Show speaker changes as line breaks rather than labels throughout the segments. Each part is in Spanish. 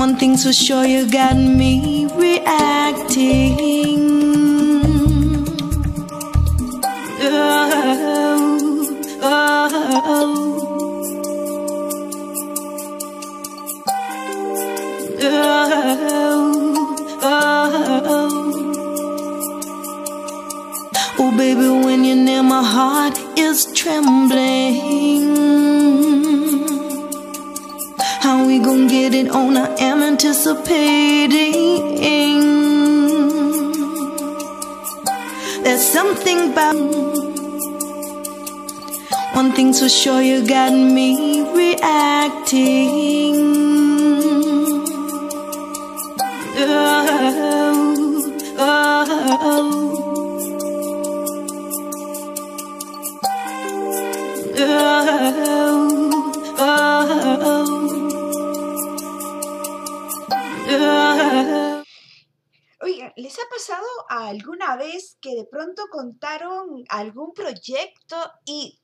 One thing's for sure, you got me reacting. Oh, oh, oh, oh, baby, when you're near, my heart is trembling. We gonna get it on? I am anticipating. There's something about one thing's for sure, you got me reacting.
Alguna vez que de pronto contaron algún proyecto y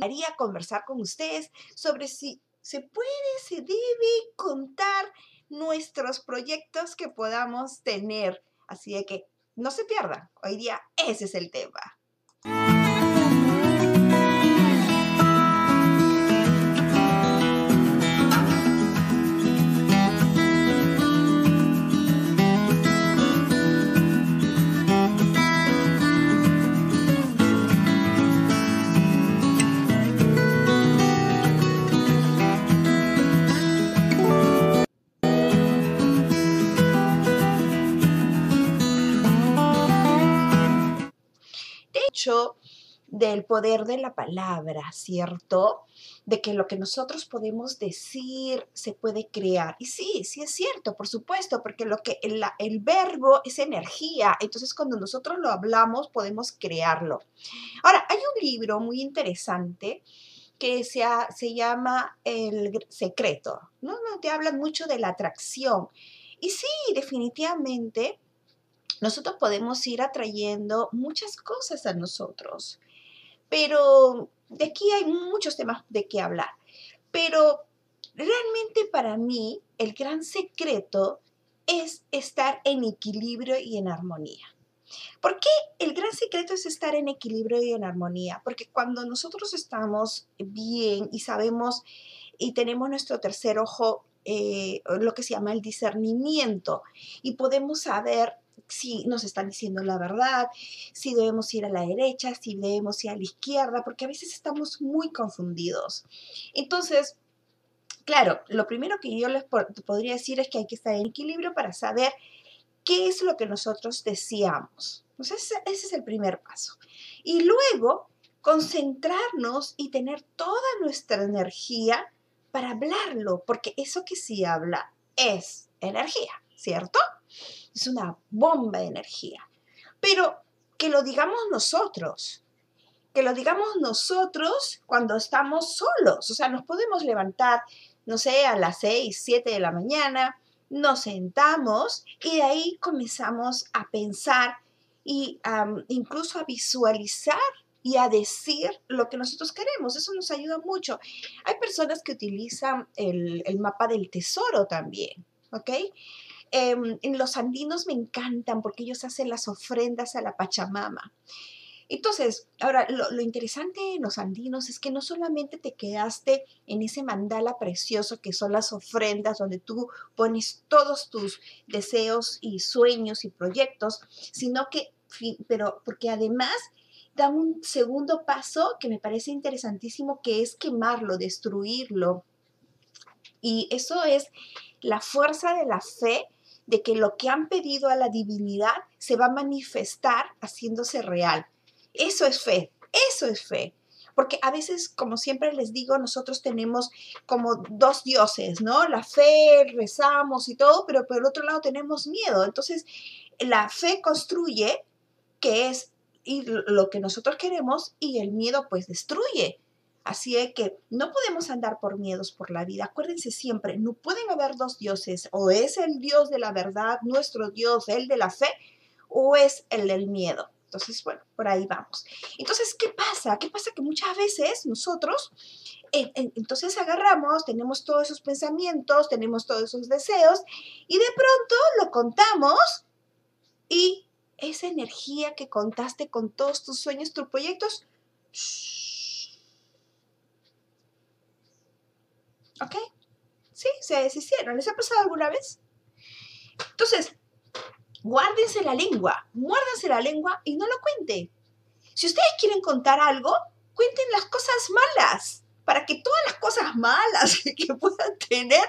haría conversar con ustedes sobre si se puede, se debe contar nuestros proyectos que podamos tener? Así de que no se pierdan. Hoy día ese es el tema. Del poder de la palabra, ¿cierto? De que lo que nosotros podemos decir se puede crear. Y sí, sí es cierto, por supuesto, porque lo que el, verbo es energía, entonces cuando nosotros lo hablamos podemos crearlo. Ahora, hay un libro muy interesante que se, se llama El Secreto. No, te hablan mucho de la atracción. Y sí, definitivamente, nosotros podemos ir atrayendo muchas cosas a nosotros, pero de aquí hay muchos temas de qué hablar. Pero realmente para mí el gran secreto es estar en equilibrio y en armonía. ¿Por qué el gran secreto es estar en equilibrio y en armonía? Porque cuando nosotros estamos bien y sabemos y tenemos nuestro tercer ojo, eh, lo que se llama el discernimiento, y podemos saber si nos están diciendo la verdad, si debemos ir a la derecha, si debemos ir a la izquierda, porque a veces estamos muy confundidos. Entonces, claro, lo primero que yo les po- podría decir es que hay que estar en equilibrio para saber qué es lo que nosotros deseamos. Entonces, ese es el primer paso. Y luego, concentrarnos y tener toda nuestra energía para hablarlo, porque eso que se habla es energía, ¿cierto? Es una bomba de energía. Pero que lo digamos nosotros, que lo digamos nosotros cuando estamos solos, o sea, nos podemos levantar, no sé, a las 6, 7 de la mañana, nos sentamos y de ahí comenzamos a pensar y incluso a visualizar y a decir lo que nosotros queremos. Eso nos ayuda mucho. Hay personas que utilizan el, el mapa del tesoro también, ¿ok? Em, en los andinos me encantan porque ellos hacen las ofrendas a la Pachamama. Entonces, ahora, lo, interesante en los andinos es que no solamente te quedaste en ese mandala precioso que son las ofrendas donde tú pones todos tus deseos y sueños y proyectos, sino que, pero porque además dan un segundo paso que me parece interesantísimo, que es quemarlo, destruirlo. Y eso es la fuerza de la fe de que lo que han pedido a la divinidad se va a manifestar haciéndose real. Eso es fe, eso es fe. Porque a veces, como siempre les digo, nosotros tenemos como dos dioses, ¿no? La fe, rezamos y todo, pero por el otro lado tenemos miedo. Entonces, la fe construye, que es lo que nosotros queremos, y el miedo pues destruye. Así es que no podemos andar por miedos por la vida. Acuérdense siempre, no pueden haber dos dioses. O es el Dios de la verdad, nuestro Dios, el de la fe, o es el del miedo. Entonces, bueno, por ahí vamos. Entonces, ¿qué pasa? ¿Qué pasa? Que muchas veces nosotros entonces agarramos, tenemos todos esos pensamientos, tenemos todos esos deseos y de pronto lo contamos y esa energía que contaste con todos tus sueños, tus proyectos, ¿ok? Sí, se deshicieron. ¿Les ha pasado alguna vez? Entonces, guárdense la lengua, muérdanse la lengua y no lo cuenten. Si ustedes quieren contar algo, cuenten las cosas malas para que todas las cosas malas que puedan tener,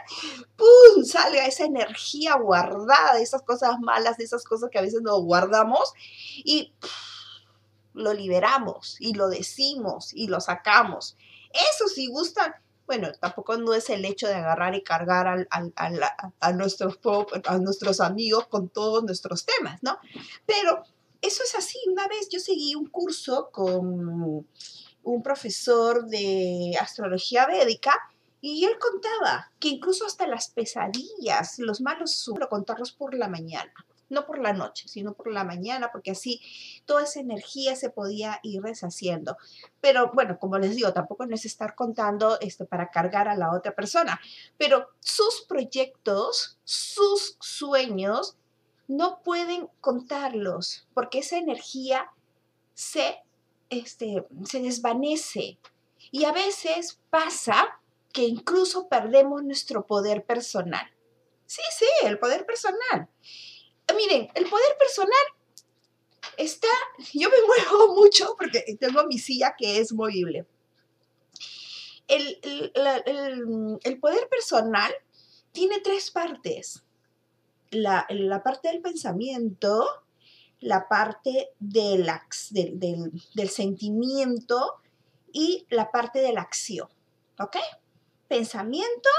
¡pum!, salga esa energía guardada, esas cosas malas, esas cosas que a veces nos guardamos y lo liberamos y lo decimos y lo sacamos. Eso si gustan, bueno, tampoco no es el hecho de agarrar y cargar a, nuestros, a nuestros amigos con todos nuestros temas, ¿no? Pero eso es así. Una vez yo seguí un curso con un profesor de astrología védica y él contaba que incluso hasta las pesadillas, los malos sueños, contarlos por la mañana, no por la noche, sino por la mañana, porque así toda esa energía se podía ir deshaciendo. Pero bueno, como les digo, tampoco no es estar contando esto para cargar a la otra persona, pero sus proyectos, sus sueños, no pueden contarlos, porque esa energía se este, se desvanece. Y a veces pasa que incluso perdemos nuestro poder personal. Sí, sí, el poder personal. Miren, el poder personal está, yo me muevo mucho porque tengo mi silla que es movible. El, el, poder personal tiene tres partes. La, la, parte del pensamiento, la parte del, del, sentimiento y la parte de la acción. ¿Ok? Pensamiento,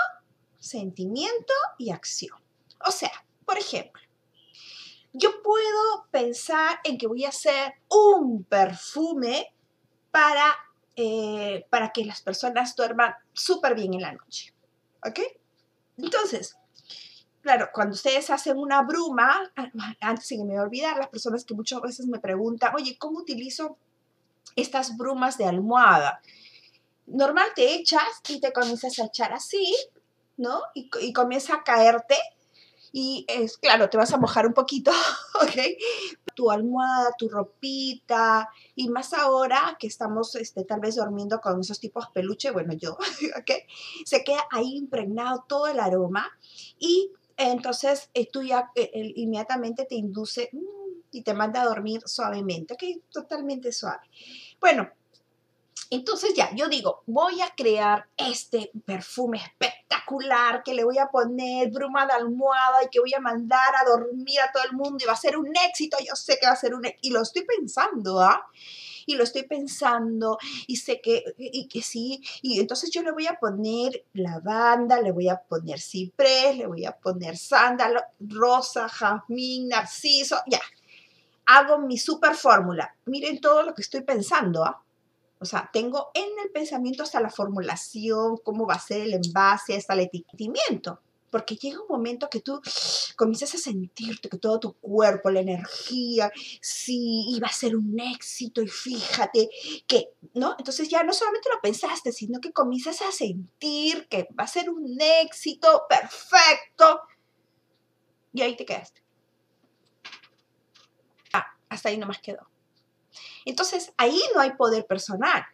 sentimiento y acción. O sea, por ejemplo, yo puedo pensar en que voy a hacer un perfume para, eh, para que las personas duerman súper bien en la noche. ¿Ok? Entonces, claro, cuando ustedes hacen una bruma, antes que me olvidar, las personas que muchas veces me preguntan, oye, ¿cómo utilizo estas brumas de almohada? Normal te echas y te comienzas a echar así, ¿no? Y, y comienza a caerte. Y es claro, te vas a mojar un poquito, ¿ok? Tu almohada, tu ropita, y más ahora que estamos este, tal vez durmiendo con esos tipos peluche, bueno, yo, ¿ok? Se queda ahí impregnado todo el aroma y entonces eh, ya eh, inmediatamente te induce mm, y te manda a dormir suavemente, ok, totalmente suave. Bueno, entonces ya, yo digo, voy a crear este perfume espectacular que le voy a poner bruma de almohada y que voy a mandar a dormir a todo el mundo y va a ser un éxito, yo sé que va a ser un éxito, y lo estoy pensando, ¿ah? y lo estoy pensando y sé que, y que sí, y entonces yo le voy a poner lavanda, le voy a poner ciprés, le voy a poner sándalo, rosa, jazmín, narciso, ya. Hago mi super fórmula. Miren todo lo que estoy pensando, ¿ah? O sea, tengo en el pensamiento hasta la formulación, cómo va a ser el envase, hasta el etiquetamiento porque llega un momento que tú comienzas a sentirte que todo tu cuerpo, la energía, sí, iba a ser un éxito y fíjate que, ¿no? Entonces ya no solamente lo pensaste, sino que comienzas a sentir que va a ser un éxito perfecto y ahí te quedaste. Ah, hasta ahí nomás quedó. Entonces ahí no hay poder personal.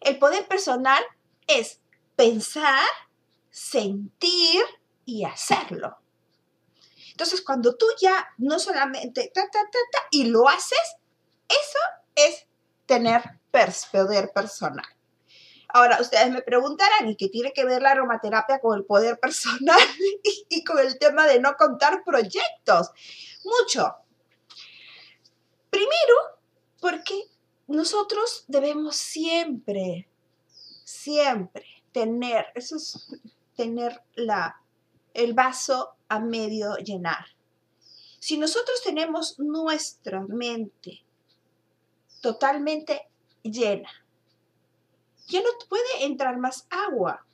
El poder personal es pensar, sentir y hacerlo. Entonces, cuando tú ya no solamente ta, ta, ta, y lo haces, eso es tener poder personal. Ahora, ustedes me preguntarán, ¿y qué tiene que ver la aromaterapia con el poder personal y con el tema de no contar proyectos? Mucho. Primero, porque nosotros debemos siempre, siempre tener, eso es tener la el vaso a medio llenar. Si nosotros tenemos nuestra mente totalmente llena, ya no puede entrar más agua.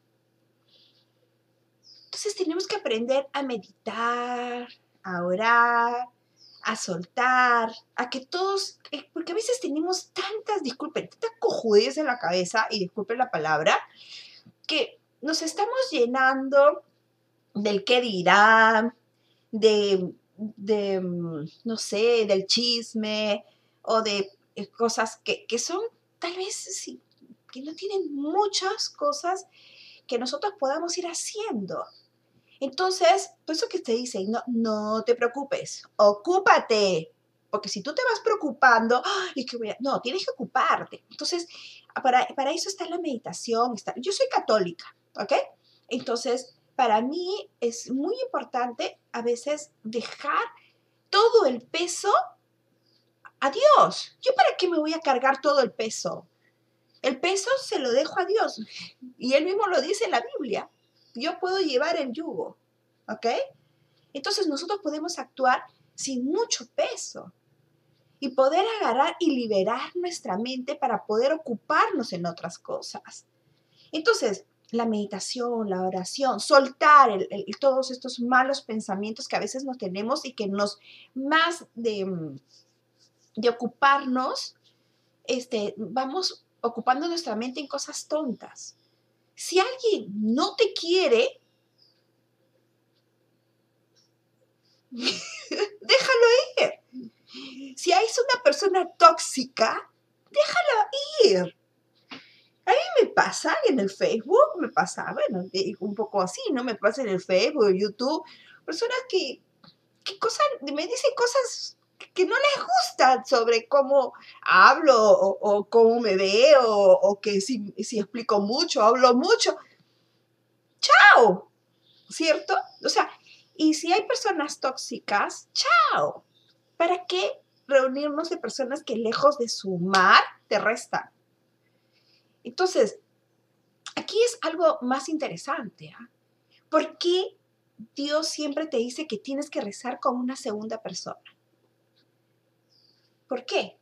Entonces tenemos que aprender a meditar, a orar, a soltar, a que todos, eh, porque a veces tenemos tantas, disculpen, tantas cojudez en la cabeza, y disculpen la palabra, que nos estamos llenando del qué dirá, de, de, mm, no sé, del chisme o de eh, cosas que, que son tal vez sí, que no tienen muchas cosas que nosotros podamos ir haciendo. Entonces, por eso que te dice, no, no te preocupes, ocúpate, porque si tú te vas preocupando, y que voy a, no, tienes que ocuparte. Entonces, para, para eso está la meditación. Yo soy católica, ¿ok? Entonces, para mí es muy importante a veces dejar todo el peso a Dios. ¿Yo para qué me voy a cargar todo el peso? El peso se lo dejo a Dios. Y él mismo lo dice en la Biblia. Yo puedo llevar el yugo. ¿Ok? Entonces nosotros podemos actuar sin mucho peso y poder agarrar y liberar nuestra mente para poder ocuparnos en otras cosas. Entonces, la meditación, la oración, soltar todos estos malos pensamientos que a veces nos tenemos y que nos, más de, de ocuparnos, este, vamos ocupando nuestra mente en cosas tontas. Si alguien no te quiere, déjalo ir. Si es una persona tóxica, déjalo ir. A mí me pasa en el Facebook, me pasa, bueno, un poco así, ¿no? Me pasa en el Facebook, YouTube, personas que, que cosas, me dicen cosas que no les gustan sobre cómo hablo o, cómo me veo o, que si, si, explico mucho, hablo mucho. ¡Chao! ¿Cierto? O sea, y si hay personas tóxicas, ¡chao! ¿Para qué reunirnos de personas que lejos de sumar te restan? Entonces, aquí es algo más interesante. ¿ah? ¿Por qué Dios siempre te dice que tienes que rezar con una segunda persona? ¿Por qué?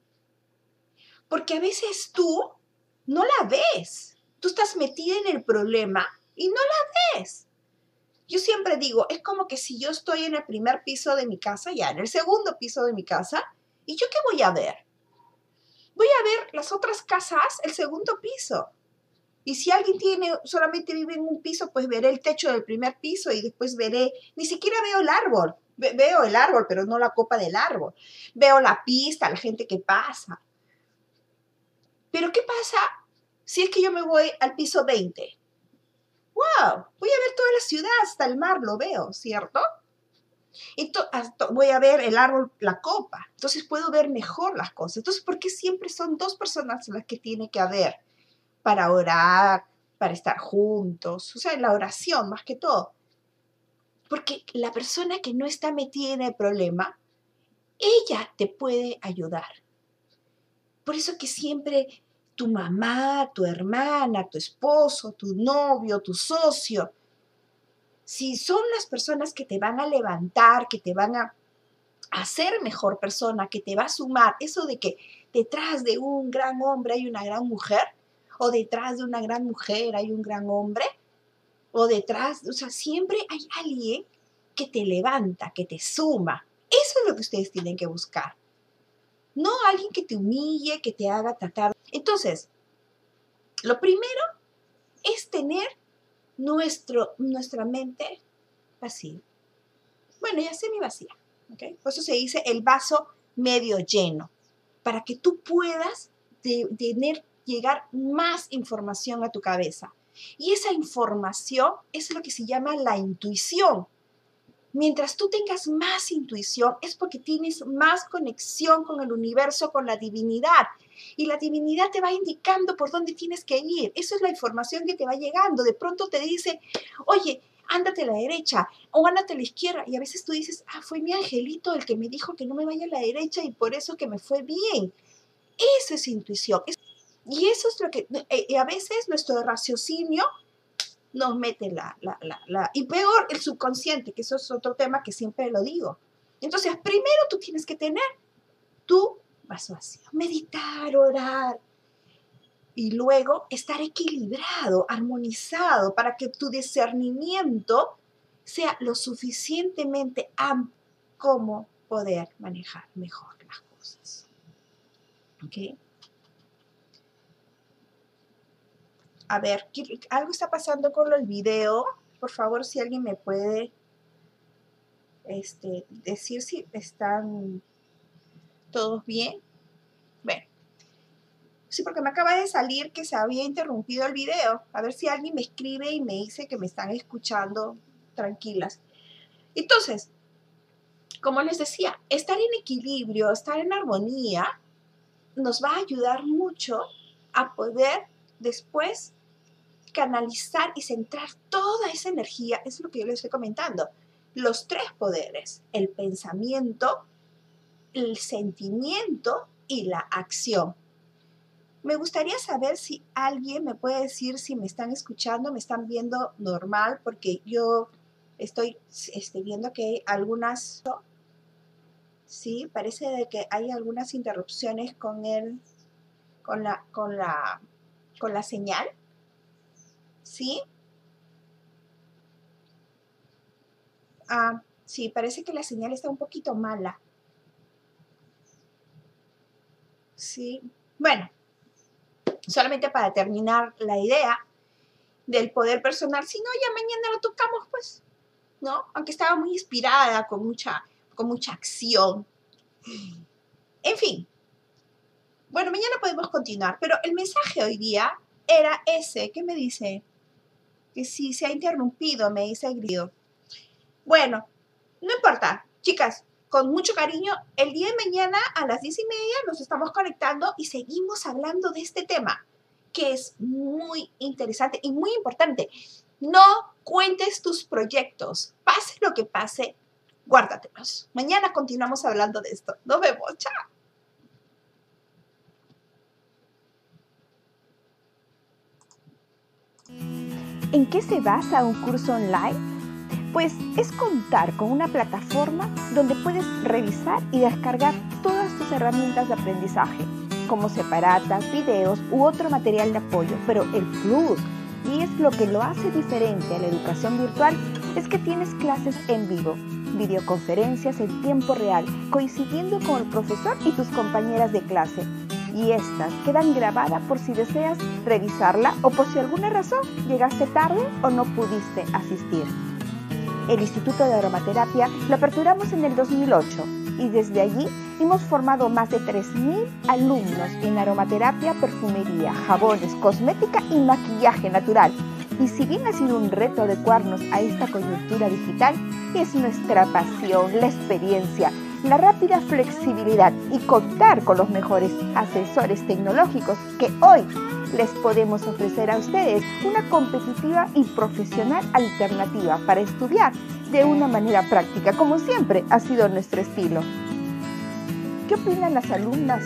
Porque a veces tú no la ves. Tú estás metida en el problema y no la ves. Yo siempre digo, es como que si yo estoy en el primer piso de mi casa, ya en el segundo piso de mi casa, ¿y yo qué voy a ver? Voy a ver las otras casas, el segundo piso. Y si alguien tiene, solamente vive en un piso, pues veré el techo del primer piso y después veré, ni siquiera veo el árbol, veo el árbol, pero no la copa del árbol. Veo la pista, la gente que pasa. Pero ¿qué pasa si es que yo me voy al piso 20? ¡Wow! Voy a ver toda la ciudad, hasta el mar lo veo, ¿cierto? Y voy a ver el árbol, la copa. Entonces puedo ver mejor las cosas. Entonces, ¿por qué siempre son dos personas las que tiene que haber para orar, para estar juntos? O sea, la oración más que todo. Porque la persona que no está metida en el problema, ella te puede ayudar. Por eso que siempre tu mamá, tu hermana, tu esposo, tu novio, tu socio, si son las personas que te van a levantar, que te van a hacer mejor persona, que te va a sumar, eso de que detrás de un gran hombre hay una gran mujer, o detrás de una gran mujer hay un gran hombre, o detrás, o sea, siempre hay alguien que te levanta, que te suma. Eso es lo que ustedes tienen que buscar. No alguien que te humille, que te haga tratar. Entonces, lo primero es tener nuestro, nuestra mente vacía. Bueno, ya semi vacía. ¿okay? Por eso se dice el vaso medio lleno, para que tú puedas tener, llegar más información a tu cabeza. Y esa información es lo que se llama la intuición. Mientras tú tengas más intuición es porque tienes más conexión con el universo, con la divinidad. Y la divinidad te va indicando por dónde tienes que ir. Eso es la información que te va llegando. De pronto te dice, oye, ándate a la derecha o ándate a la izquierda. Y a veces tú dices, ah, fue mi angelito el que me dijo que no me vaya a la derecha y por eso que me fue bien. Esa es intuición. Y eso es lo que, eh, a veces nuestro raciocinio nos mete la, la, la, Y peor, el subconsciente, que eso es otro tema que siempre lo digo. Entonces, primero tú tienes que tener tu vaso vacío, meditar, orar, y luego estar equilibrado, armonizado, para que tu discernimiento sea lo suficientemente amplio como poder manejar mejor las cosas. ¿Ok? A ver, algo está pasando con el video. Por favor, si alguien me puede este, decir si están todos bien. Bueno, sí, porque me acaba de salir que se había interrumpido el video. A ver si alguien me escribe y me dice que me están escuchando tranquilas. Entonces, como les decía, estar en equilibrio, estar en armonía, nos va a ayudar mucho a poder después canalizar y centrar toda esa energía, es lo que yo les estoy comentando, los tres poderes, el pensamiento, el sentimiento y la acción. Me gustaría saber si alguien me puede decir si me están escuchando, me están viendo normal, porque yo estoy este, viendo que hay algunas, sí, parece de que hay algunas interrupciones con el, con la, con la, con la señal, ¿sí? Ah, sí, parece que la señal está un poquito mala. Sí, bueno, solamente para terminar la idea del poder personal, si no, ya mañana lo tocamos, pues, ¿no? Aunque estaba muy inspirada, con mucha, con mucha acción. En fin, bueno, mañana podemos continuar, pero el mensaje hoy día era ese, ¿qué me dice? Que si se ha interrumpido, me dice Grido. Bueno, no importa, chicas, con mucho cariño, el día de mañana a las diez y media nos estamos conectando y seguimos hablando de este tema, que es muy interesante y muy importante. No cuentes tus proyectos, pase lo que pase, guárdatelos. Mañana continuamos hablando de esto. Nos vemos, chao.
¿En qué se basa un curso online? Pues es contar con una plataforma donde puedes revisar y descargar todas tus herramientas de aprendizaje, como separatas, videos u otro material de apoyo. Pero el plus, y es lo que lo hace diferente a la educación virtual, es que tienes clases en vivo, videoconferencias en tiempo real, coincidiendo con el profesor y tus compañeras de clase. Y estas quedan grabadas por si deseas revisarla o por si alguna razón llegaste tarde o no pudiste asistir. El Instituto de Aromaterapia lo aperturamos en el 2008 y desde allí hemos formado más de 3.000 alumnos en aromaterapia, perfumería, jabones, cosmética y maquillaje natural. Y si bien ha sido un reto adecuarnos a esta coyuntura digital, es nuestra pasión, la experiencia, la rápida flexibilidad y contar con los mejores asesores tecnológicos que hoy les podemos ofrecer a ustedes una competitiva y profesional alternativa para estudiar de una manera práctica, como siempre ha sido nuestro estilo. ¿Qué opinan las alumnas